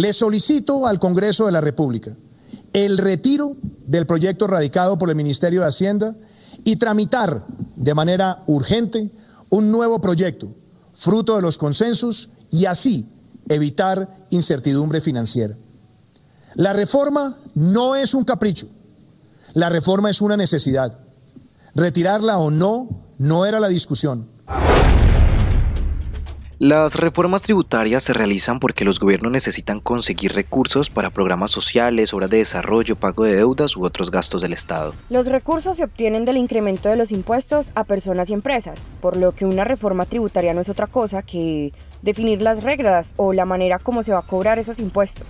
Le solicito al Congreso de la República el retiro del proyecto radicado por el Ministerio de Hacienda y tramitar de manera urgente un nuevo proyecto, fruto de los consensos, y así evitar incertidumbre financiera. La reforma no es un capricho, la reforma es una necesidad. Retirarla o no no era la discusión. Las reformas tributarias se realizan porque los gobiernos necesitan conseguir recursos para programas sociales, obras de desarrollo, pago de deudas u otros gastos del Estado. Los recursos se obtienen del incremento de los impuestos a personas y empresas, por lo que una reforma tributaria no es otra cosa que definir las reglas o la manera como se va a cobrar esos impuestos.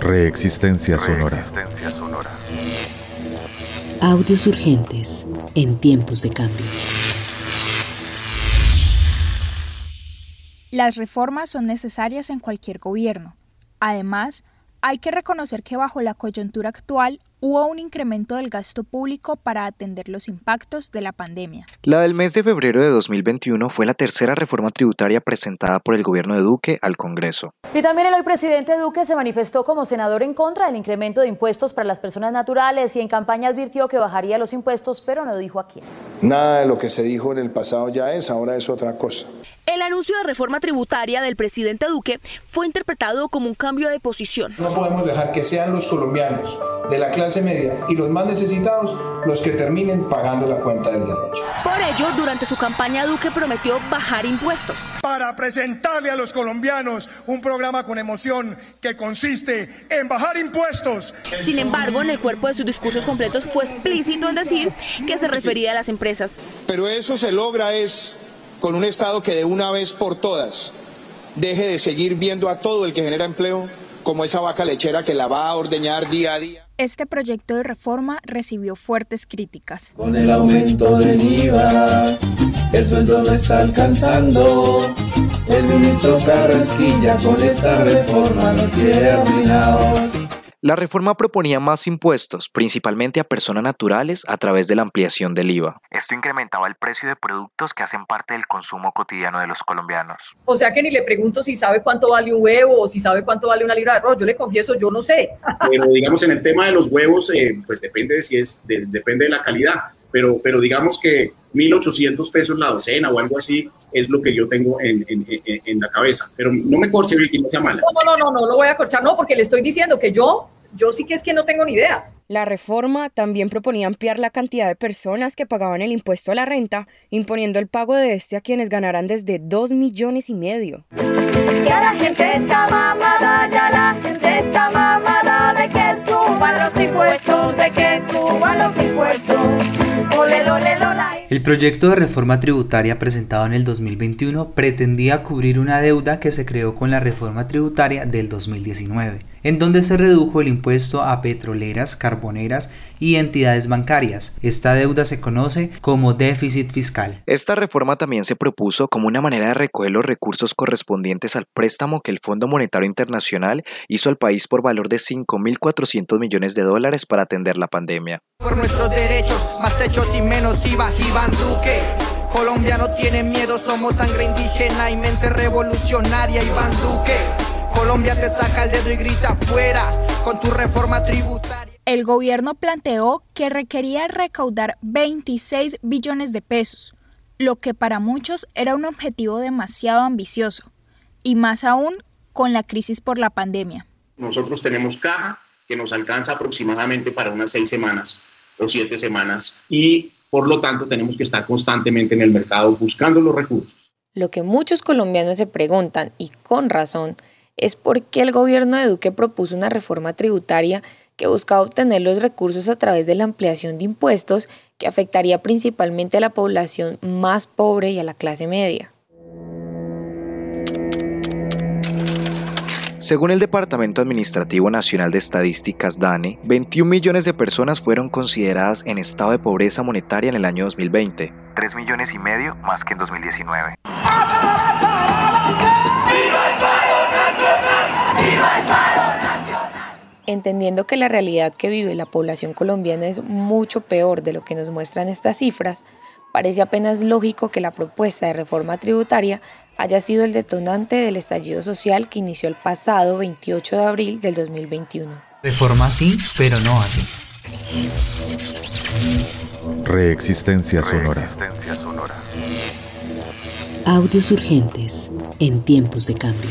Reexistencia sonora. Audios urgentes en tiempos de cambio. Las reformas son necesarias en cualquier gobierno. Además, hay que reconocer que bajo la coyuntura actual hubo un incremento del gasto público para atender los impactos de la pandemia. La del mes de febrero de 2021 fue la tercera reforma tributaria presentada por el gobierno de Duque al Congreso. Y también el hoy presidente Duque se manifestó como senador en contra del incremento de impuestos para las personas naturales y en campaña advirtió que bajaría los impuestos, pero no dijo a quién. Nada de lo que se dijo en el pasado ya es, ahora es otra cosa. El anuncio de reforma tributaria del presidente Duque fue interpretado como un cambio de posición. No podemos dejar que sean los colombianos de la clase media y los más necesitados los que terminen pagando la cuenta del derroche. Por ello, durante su campaña Duque prometió bajar impuestos. Para presentarle a los colombianos un programa con emoción que consiste en bajar impuestos. Sin embargo, en el cuerpo de sus discursos completos fue explícito en decir que se refería a las empresas. Pero eso se logra es con un Estado que de una vez por todas deje de seguir viendo a todo el que genera empleo como esa vaca lechera que la va a ordeñar día a día. Este proyecto de reforma recibió fuertes críticas. Con el aumento del IVA, el sueldo no está alcanzando. El ministro Carrasquilla con esta reforma nos tiene arruinados. La reforma proponía más impuestos, principalmente a personas naturales, a través de la ampliación del IVA. Esto incrementaba el precio de productos que hacen parte del consumo cotidiano de los colombianos. O sea que ni le pregunto si sabe cuánto vale un huevo o si sabe cuánto vale una libra de arroz. Yo le confieso, yo no sé. Pero digamos en el tema de los huevos, eh, pues depende de si es, depende de la calidad. Pero, pero digamos que 1.800 pesos la docena o algo así es lo que yo tengo en, en, en, la cabeza. Pero no me corche, Vicky, no sea mala. No, no, no, no, no lo voy a corchar, no, porque le estoy diciendo que yo, yo sí que es que no tengo ni idea. La reforma también proponía ampliar la cantidad de personas que pagaban el impuesto a la renta, imponiendo el pago de este a quienes ganaran desde 2 millones y medio. Ya la gente está mamada, ya la gente está mamada de que suban los impuestos, de que suban los impuestos. Ole, ole, lola. El proyecto de reforma tributaria presentado en el 2021 pretendía cubrir una deuda que se creó con la reforma tributaria del 2019, en donde se redujo el impuesto a petroleras, carboneras y entidades bancarias. Esta deuda se conoce como déficit fiscal. Esta reforma también se propuso como una manera de recoger los recursos correspondientes al préstamo que el Fondo Monetario Internacional hizo al país por valor de 5.400 millones de dólares para atender la pandemia. Por nuestros derechos, más techos y menos IVA, Iván Duque. Colombia no tiene miedo, somos sangre indígena y mente revolucionaria, Iván Duque. Colombia te saca el dedo y grita fuera con tu reforma tributaria. El gobierno planteó que requería recaudar 26 billones de pesos, lo que para muchos era un objetivo demasiado ambicioso, y más aún con la crisis por la pandemia. Nosotros tenemos caja que nos alcanza aproximadamente para unas seis semanas o siete semanas y por lo tanto tenemos que estar constantemente en el mercado buscando los recursos. Lo que muchos colombianos se preguntan, y con razón, es por qué el gobierno de Duque propuso una reforma tributaria que buscaba obtener los recursos a través de la ampliación de impuestos que afectaría principalmente a la población más pobre y a la clase media. Según el Departamento Administrativo Nacional de Estadísticas DANE, 21 millones de personas fueron consideradas en estado de pobreza monetaria en el año 2020, 3 millones y medio más que en 2019. Entendiendo que la realidad que vive la población colombiana es mucho peor de lo que nos muestran estas cifras, parece apenas lógico que la propuesta de reforma tributaria haya sido el detonante del estallido social que inició el pasado 28 de abril del 2021. Reforma sí, pero no así. Reexistencia sonora. Audios urgentes en tiempos de cambio.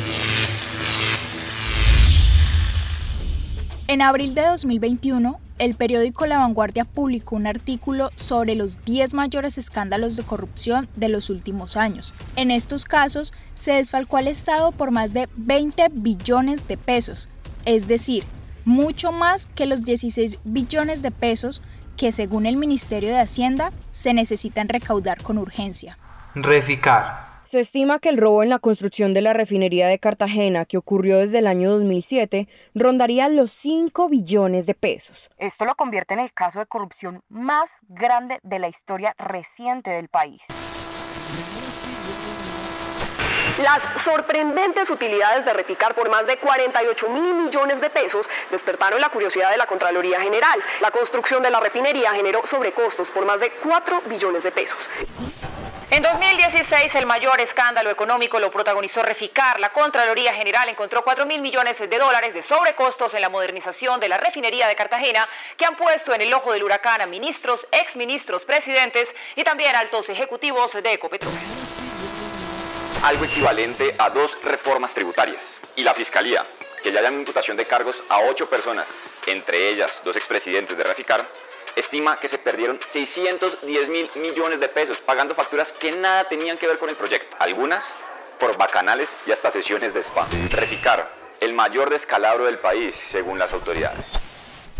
En abril de 2021, el periódico La Vanguardia publicó un artículo sobre los 10 mayores escándalos de corrupción de los últimos años. En estos casos, se desfalcó al Estado por más de 20 billones de pesos, es decir, mucho más que los 16 billones de pesos que según el Ministerio de Hacienda se necesitan recaudar con urgencia. Reficar. Se estima que el robo en la construcción de la refinería de Cartagena, que ocurrió desde el año 2007, rondaría los 5 billones de pesos. Esto lo convierte en el caso de corrupción más grande de la historia reciente del país. Las sorprendentes utilidades de Reficar por más de 48 mil millones de pesos despertaron la curiosidad de la Contraloría General. La construcción de la refinería generó sobrecostos por más de 4 billones de pesos. En 2016, el mayor escándalo económico lo protagonizó Reficar. La Contraloría General encontró 4 mil millones de dólares de sobrecostos en la modernización de la refinería de Cartagena, que han puesto en el ojo del huracán a ministros, exministros, presidentes y también altos ejecutivos de Ecopetrol. Algo equivalente a dos reformas tributarias. Y la Fiscalía, que ya llama imputación de cargos a ocho personas, entre ellas dos expresidentes de Reficar, estima que se perdieron 610 mil millones de pesos pagando facturas que nada tenían que ver con el proyecto. Algunas por bacanales y hasta sesiones de spam. Reficar, el mayor descalabro del país, según las autoridades.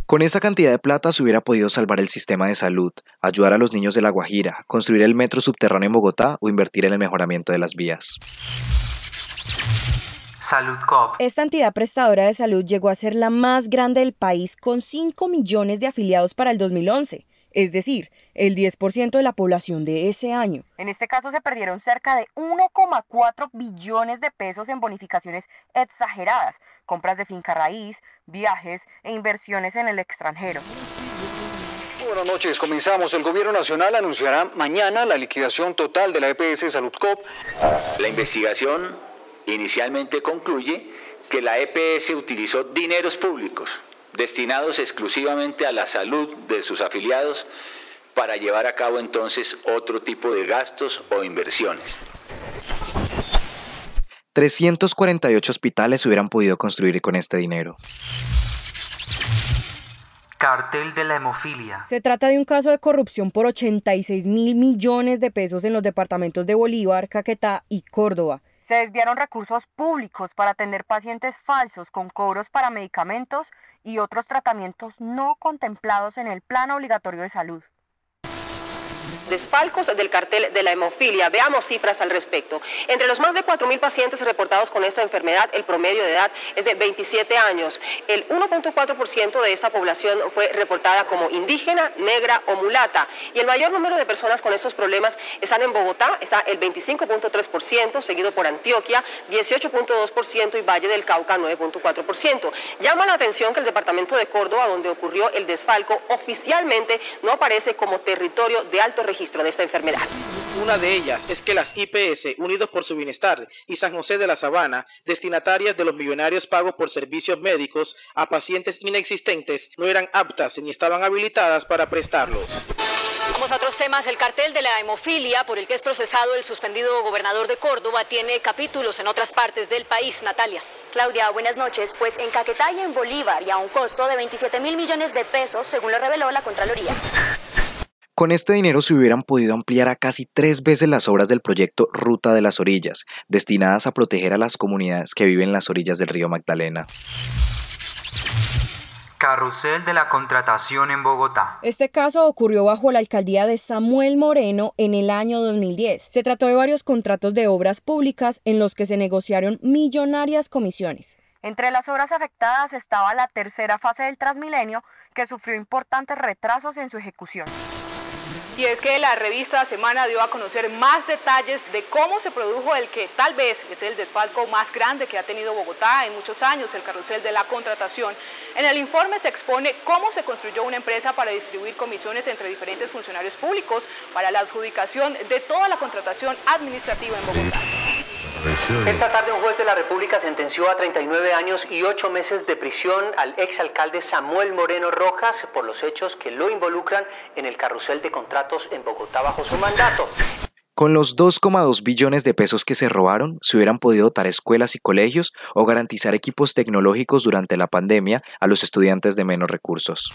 Con esa cantidad de plata se hubiera podido salvar el sistema de salud, ayudar a los niños de La Guajira, construir el metro subterráneo en Bogotá o invertir en el mejoramiento de las vías. Esta entidad prestadora de salud llegó a ser la más grande del país con 5 millones de afiliados para el 2011, es decir, el 10% de la población de ese año. En este caso se perdieron cerca de 1,4 billones de pesos en bonificaciones exageradas, compras de finca raíz, viajes e inversiones en el extranjero. Buenas noches, comenzamos. El Gobierno Nacional anunciará mañana la liquidación total de la EPS Salud Cop. La investigación inicialmente concluye que la EPS utilizó dineros públicos destinados exclusivamente a la salud de sus afiliados para llevar a cabo entonces otro tipo de gastos o inversiones. 348 hospitales se hubieran podido construir con este dinero. Cartel de la hemofilia. Se trata de un caso de corrupción por 86 mil millones de pesos en los departamentos de Bolívar, Caquetá y Córdoba. Se desviaron recursos públicos para atender pacientes falsos con cobros para medicamentos y otros tratamientos no contemplados en el plan obligatorio de salud desfalcos del cartel de la hemofilia. Veamos cifras al respecto. Entre los más de 4.000 pacientes reportados con esta enfermedad, el promedio de edad es de 27 años. El 1.4% de esta población fue reportada como indígena, negra o mulata. Y el mayor número de personas con estos problemas están en Bogotá, está el 25.3%, seguido por Antioquia, 18.2% y Valle del Cauca, 9.4%. Llama la atención que el departamento de Córdoba, donde ocurrió el desfalco, oficialmente no aparece como territorio de alto registro de esta enfermedad. Una de ellas es que las IPS, Unidos por su Bienestar y San José de la Sabana, destinatarias de los millonarios pagos por servicios médicos a pacientes inexistentes, no eran aptas ni estaban habilitadas para prestarlos. Vamos a otros temas. El cartel de la hemofilia, por el que es procesado el suspendido gobernador de Córdoba, tiene capítulos en otras partes del país. Natalia. Claudia, buenas noches. Pues en Caquetá y en Bolívar, y a un costo de 27 mil millones de pesos, según lo reveló la Contraloría. Con este dinero se hubieran podido ampliar a casi tres veces las obras del proyecto Ruta de las Orillas, destinadas a proteger a las comunidades que viven en las orillas del río Magdalena. Carrusel de la contratación en Bogotá. Este caso ocurrió bajo la alcaldía de Samuel Moreno en el año 2010. Se trató de varios contratos de obras públicas en los que se negociaron millonarias comisiones. Entre las obras afectadas estaba la tercera fase del Transmilenio, que sufrió importantes retrasos en su ejecución. Y es que la revista Semana dio a conocer más detalles de cómo se produjo el que tal vez es el desfalco más grande que ha tenido Bogotá en muchos años, el carrusel de la contratación. En el informe se expone cómo se construyó una empresa para distribuir comisiones entre diferentes funcionarios públicos para la adjudicación de toda la contratación administrativa en Bogotá. Esta tarde un juez de la República sentenció a 39 años y 8 meses de prisión al exalcalde Samuel Moreno Rojas por los hechos que lo involucran en el carrusel de contratos en Bogotá bajo su mandato. Con los 2,2 billones de pesos que se robaron, se hubieran podido dotar escuelas y colegios o garantizar equipos tecnológicos durante la pandemia a los estudiantes de menos recursos.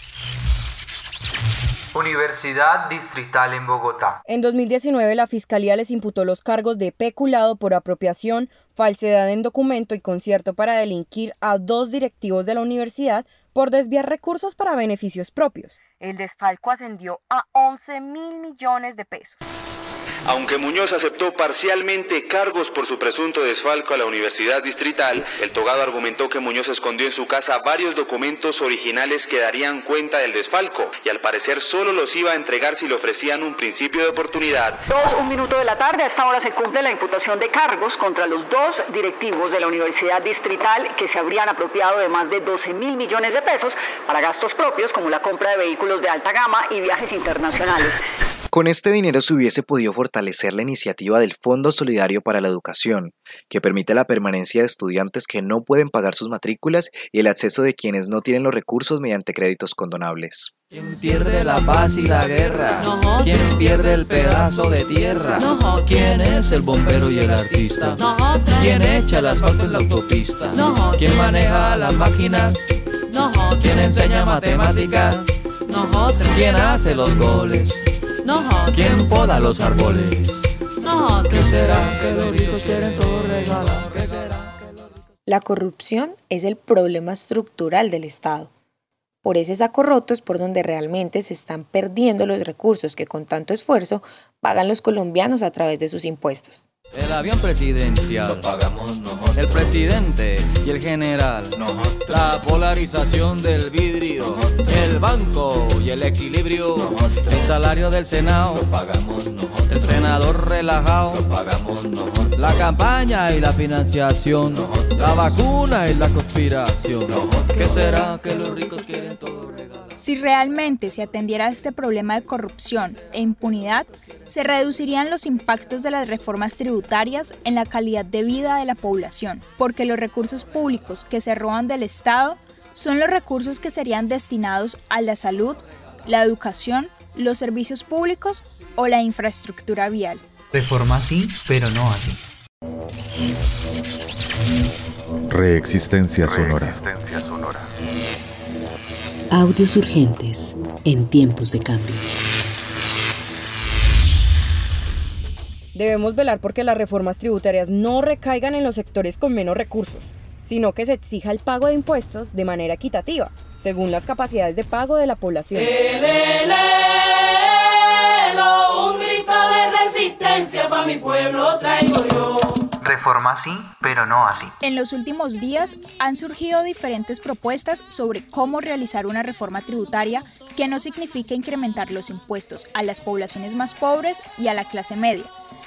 Universidad Distrital en Bogotá. En 2019 la Fiscalía les imputó los cargos de peculado por apropiación, falsedad en documento y concierto para delinquir a dos directivos de la universidad por desviar recursos para beneficios propios. El desfalco ascendió a 11 mil millones de pesos. Aunque Muñoz aceptó parcialmente cargos por su presunto desfalco a la Universidad Distrital, el togado argumentó que Muñoz escondió en su casa varios documentos originales que darían cuenta del desfalco y al parecer solo los iba a entregar si le ofrecían un principio de oportunidad. Dos, un minuto de la tarde, a esta hora se cumple la imputación de cargos contra los dos directivos de la Universidad Distrital que se habrían apropiado de más de 12 mil millones de pesos para gastos propios como la compra de vehículos de alta gama y viajes internacionales. Con este dinero se hubiese podido fortalecer la iniciativa del Fondo Solidario para la Educación, que permite la permanencia de estudiantes que no pueden pagar sus matrículas y el acceso de quienes no tienen los recursos mediante créditos condonables. ¿Quién pierde la paz y la guerra? ¿Quién pierde el pedazo de tierra? ¿Quién es el bombero y el artista? ¿Quién echa el asfalto en la autopista? ¿Quién maneja las máquinas? ¿Quién enseña matemáticas? ¿Quién hace los goles? ¿Quién poda los árboles? ¿Qué será que los ricos quieren todo regalar? ¿Qué será? La corrupción es el problema estructural del Estado. Por ese saco roto es por donde realmente se están perdiendo los recursos que con tanto esfuerzo pagan los colombianos a través de sus impuestos. El avión presidencial lo pagamos nosotros. El presidente y el general. Nosotros. La polarización del vidrio. El banco y el equilibrio. El salario del Senado lo pagamos nosotros. El senador relajado lo pagamos nosotros. La campaña y la financiación. La vacuna y la conspiración. ¿Qué será que los ricos quieren todo? Si realmente se atendiera a este problema de corrupción e impunidad, se reducirían los impactos de las reformas tributarias en la calidad de vida de la población, porque los recursos públicos que se roban del Estado son los recursos que serían destinados a la salud, la educación, los servicios públicos o la infraestructura vial. Reforma sí, pero no así. Reexistencia sonora. Audios urgentes en tiempos de cambio. Debemos velar porque las reformas tributarias no recaigan en los sectores con menos recursos, sino que se exija el pago de impuestos de manera equitativa, según las capacidades de pago de la población. un grito de resistencia para mi pueblo traigo yo. Reforma sí, pero no así. En los últimos días han surgido diferentes propuestas sobre cómo realizar una reforma tributaria que no signifique incrementar los impuestos a las poblaciones más pobres y a la clase media,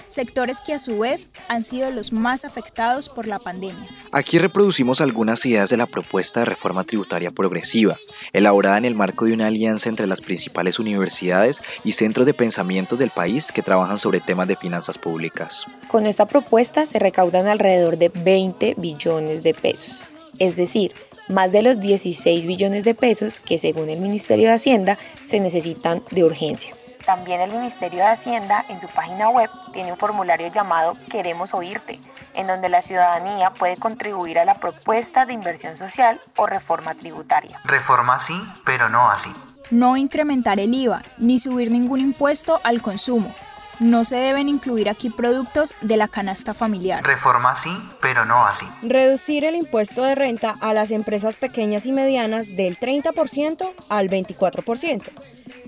sectores que a su vez han sido los más afectados por la pandemia. Aquí reproducimos algunas ideas de la propuesta de reforma tributaria progresiva, elaborada en el marco de una alianza entre las principales universidades y centros de pensamiento del país que trabajan sobre temas de finanzas públicas. Con esta propuesta se recaudan alrededor de 20 billones de pesos, es decir, más de los 16 billones de pesos que según el Ministerio de Hacienda se necesitan de urgencia. También el Ministerio de Hacienda en su página web tiene un formulario llamado Queremos Oírte, en donde la ciudadanía puede contribuir a la propuesta de inversión social o reforma tributaria. Reforma sí, pero no así. No incrementar el IVA ni subir ningún impuesto al consumo. No se deben incluir aquí productos de la canasta familiar. Reforma sí, pero no así. Reducir el impuesto de renta a las empresas pequeñas y medianas del 30% al 24%.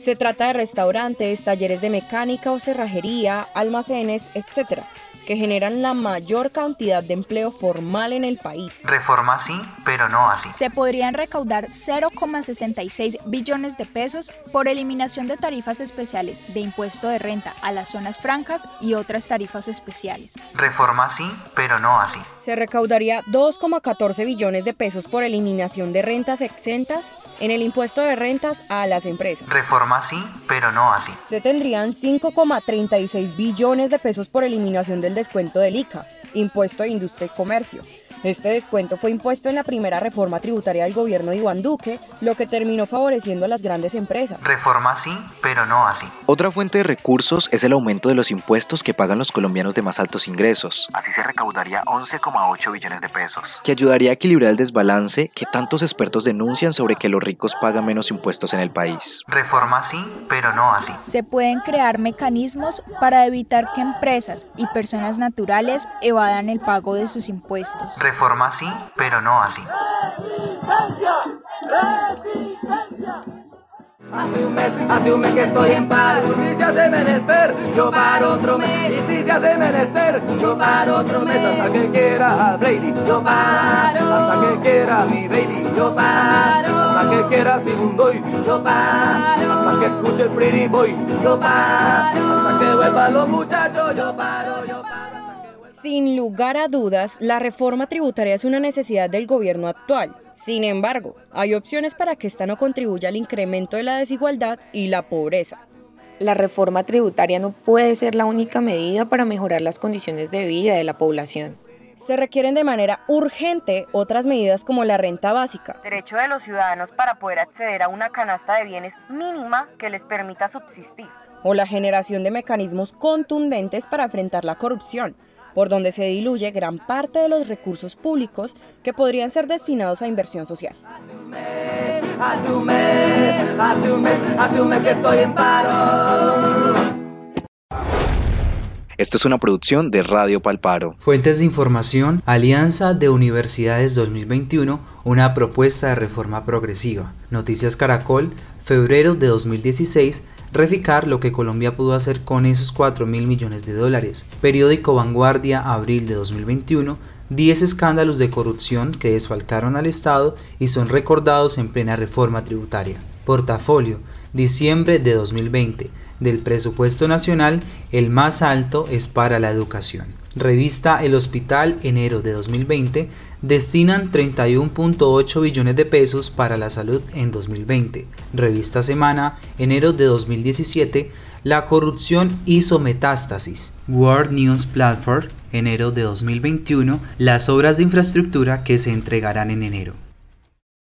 Se trata de restaurantes, talleres de mecánica o cerrajería, almacenes, etc., que generan la mayor cantidad de empleo formal en el país. Reforma sí, pero no así. Se podrían recaudar 0,66 billones de pesos por eliminación de tarifas especiales de impuesto de renta a las zonas francas y otras tarifas especiales. Reforma sí, pero no así. Se recaudaría 2,14 billones de pesos por eliminación de rentas exentas en el impuesto de rentas a las empresas. Reforma sí, pero no así. Se tendrían 5,36 billones de pesos por eliminación del descuento del ICA, Impuesto de Industria y Comercio, este descuento fue impuesto en la primera reforma tributaria del gobierno de Iván Duque, lo que terminó favoreciendo a las grandes empresas. Reforma sí, pero no así. Otra fuente de recursos es el aumento de los impuestos que pagan los colombianos de más altos ingresos. Así se recaudaría 11,8 billones de pesos. Que ayudaría a equilibrar el desbalance que tantos expertos denuncian sobre que los ricos pagan menos impuestos en el país. Reforma sí, pero no así. Se pueden crear mecanismos para evitar que empresas y personas naturales evadan el pago de sus impuestos reforma así, pero no así. Hace un mes, hace un mes que estoy en paro. Si se hace menester, yo paro otro mes. Y si se hace menester, yo paro otro mes. Hasta que quiera Brady, yo paro. Hasta que quiera mi baby, yo paro. Hasta que quiera Sigundoy, yo paro. Hasta que escuche el pretty boy, yo paro. Hasta que vuelvan los muchachos, yo paro, yo paro sin lugar a dudas, la reforma tributaria es una necesidad del gobierno actual. Sin embargo, hay opciones para que esta no contribuya al incremento de la desigualdad y la pobreza. La reforma tributaria no puede ser la única medida para mejorar las condiciones de vida de la población. Se requieren de manera urgente otras medidas como la renta básica. Derecho de los ciudadanos para poder acceder a una canasta de bienes mínima que les permita subsistir. O la generación de mecanismos contundentes para enfrentar la corrupción por donde se diluye gran parte de los recursos públicos que podrían ser destinados a inversión social. Esto es una producción de Radio Palparo. Fuentes de información, Alianza de Universidades 2021, una propuesta de reforma progresiva. Noticias Caracol, febrero de 2016, reficar lo que Colombia pudo hacer con esos 4 mil millones de dólares. Periódico Vanguardia, abril de 2021, 10 escándalos de corrupción que desfalcaron al Estado y son recordados en plena reforma tributaria. Portafolio, diciembre de 2020. Del presupuesto nacional, el más alto es para la educación. Revista El Hospital, enero de 2020, destinan 31.8 billones de pesos para la salud en 2020. Revista Semana, enero de 2017, la corrupción hizo metástasis. World News Platform, enero de 2021, las obras de infraestructura que se entregarán en enero.